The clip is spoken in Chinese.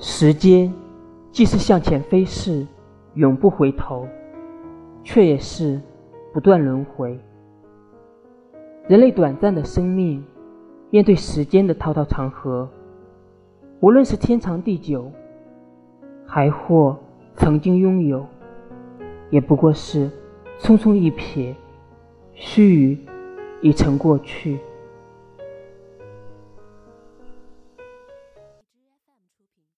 时间既是向前飞逝永不回头却也是不断轮回。人类短暂的生命面对时间的滔滔长河无论是天长地久还或曾经拥有也不过是匆匆一瞥须臾已成过去。